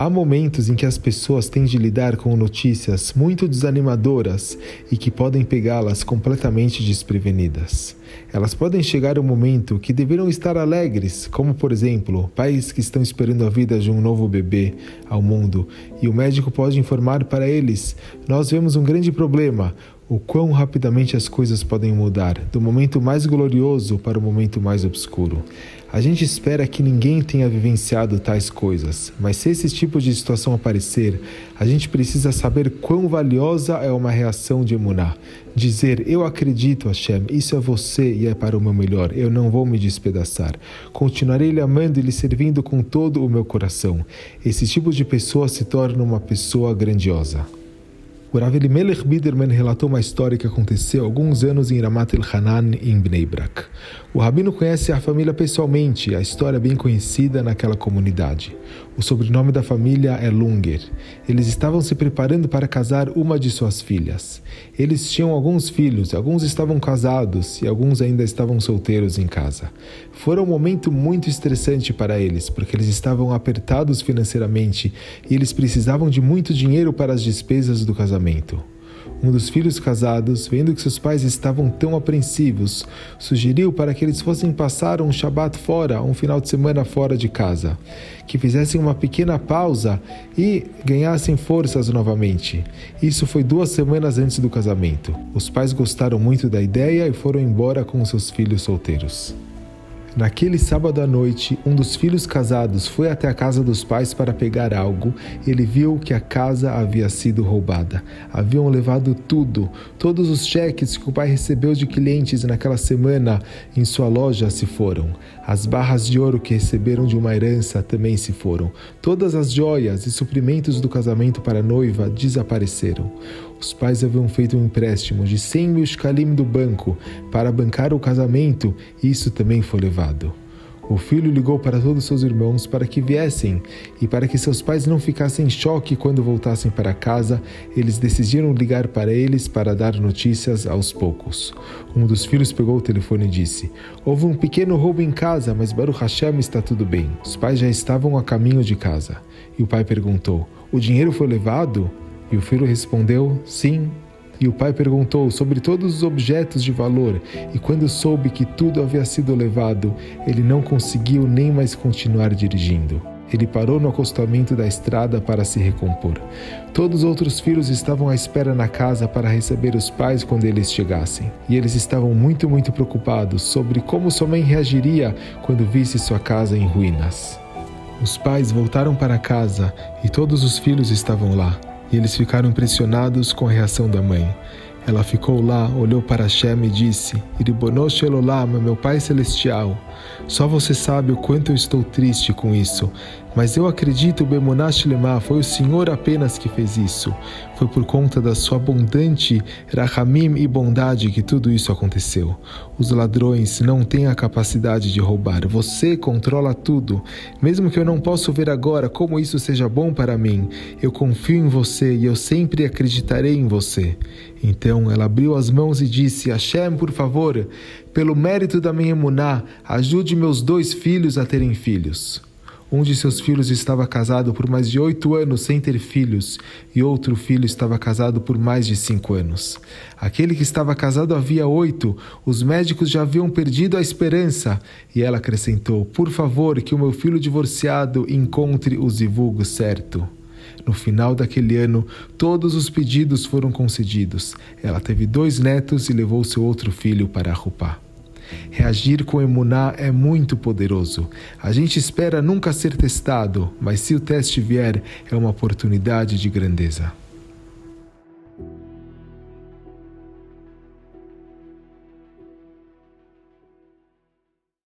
Há momentos em que as pessoas têm de lidar com notícias muito desanimadoras e que podem pegá-las completamente desprevenidas. Elas podem chegar um momento que deveriam estar alegres, como por exemplo, pais que estão esperando a vida de um novo bebê ao mundo e o médico pode informar para eles: Nós vemos um grande problema, o quão rapidamente as coisas podem mudar, do momento mais glorioso para o momento mais obscuro. A gente espera que ninguém tenha vivenciado tais coisas, mas se esse tipo de situação aparecer, a gente precisa saber quão valiosa é uma reação de emuná. Dizer, eu acredito, Hashem, isso é você e é para o meu melhor, eu não vou me despedaçar. Continuarei lhe amando e lhe servindo com todo o meu coração. Esse tipo de pessoa se torna uma pessoa grandiosa. O Rav Elimelech Biderman relatou uma história que aconteceu alguns anos em Ramat El Hanan, em Bnei Brak. O rabino conhece a família pessoalmente, a história é bem conhecida naquela comunidade. O sobrenome da família é Lunger. Eles estavam se preparando para casar uma de suas filhas. Eles tinham alguns filhos, alguns estavam casados e alguns ainda estavam solteiros em casa. Foi um momento muito estressante para eles, porque eles estavam apertados financeiramente e eles precisavam de muito dinheiro para as despesas do casamento. Um dos filhos casados, vendo que seus pais estavam tão apreensivos, sugeriu para que eles fossem passar um Shabat fora, um final de semana fora de casa, que fizessem uma pequena pausa e ganhassem forças novamente. Isso foi duas semanas antes do casamento. Os pais gostaram muito da ideia e foram embora com seus filhos solteiros. Naquele sábado à noite, um dos filhos casados foi até a casa dos pais para pegar algo. Ele viu que a casa havia sido roubada. Haviam levado tudo. Todos os cheques que o pai recebeu de clientes naquela semana em sua loja se foram. As barras de ouro que receberam de uma herança também se foram. Todas as joias e suprimentos do casamento para a noiva desapareceram. Os pais haviam feito um empréstimo de 100 mil shkalim do banco para bancar o casamento e isso também foi levado. O filho ligou para todos seus irmãos para que viessem e para que seus pais não ficassem em choque quando voltassem para casa, eles decidiram ligar para eles para dar notícias aos poucos. Um dos filhos pegou o telefone e disse: Houve um pequeno roubo em casa, mas Baruch Hashem está tudo bem. Os pais já estavam a caminho de casa. E o pai perguntou: O dinheiro foi levado? E o filho respondeu: Sim. E o pai perguntou sobre todos os objetos de valor, e quando soube que tudo havia sido levado, ele não conseguiu nem mais continuar dirigindo. Ele parou no acostamento da estrada para se recompor. Todos os outros filhos estavam à espera na casa para receber os pais quando eles chegassem. E eles estavam muito, muito preocupados sobre como sua mãe reagiria quando visse sua casa em ruínas. Os pais voltaram para casa e todos os filhos estavam lá e eles ficaram impressionados com a reação da mãe. Ela ficou lá, olhou para Hashem e disse: Iribonosh Elolam, meu Pai Celestial, só você sabe o quanto eu estou triste com isso, mas eu acredito, Bemonash Lemá, foi o Senhor apenas que fez isso. Foi por conta da sua abundante Rahamim e bondade que tudo isso aconteceu. Os ladrões não têm a capacidade de roubar. Você controla tudo. Mesmo que eu não possa ver agora como isso seja bom para mim, eu confio em você e eu sempre acreditarei em você. Então ela abriu as mãos e disse: Hashem, por favor, pelo mérito da minha emuná, ajude meus dois filhos a terem filhos. Um de seus filhos estava casado por mais de oito anos sem ter filhos, e outro filho estava casado por mais de cinco anos. Aquele que estava casado havia oito, os médicos já haviam perdido a esperança, e ela acrescentou: Por favor, que o meu filho divorciado encontre o zivugo certo. No final daquele ano, todos os pedidos foram concedidos. Ela teve dois netos e levou seu outro filho para Rupá. Reagir com emuná é muito poderoso. A gente espera nunca ser testado, mas se o teste vier, é uma oportunidade de grandeza.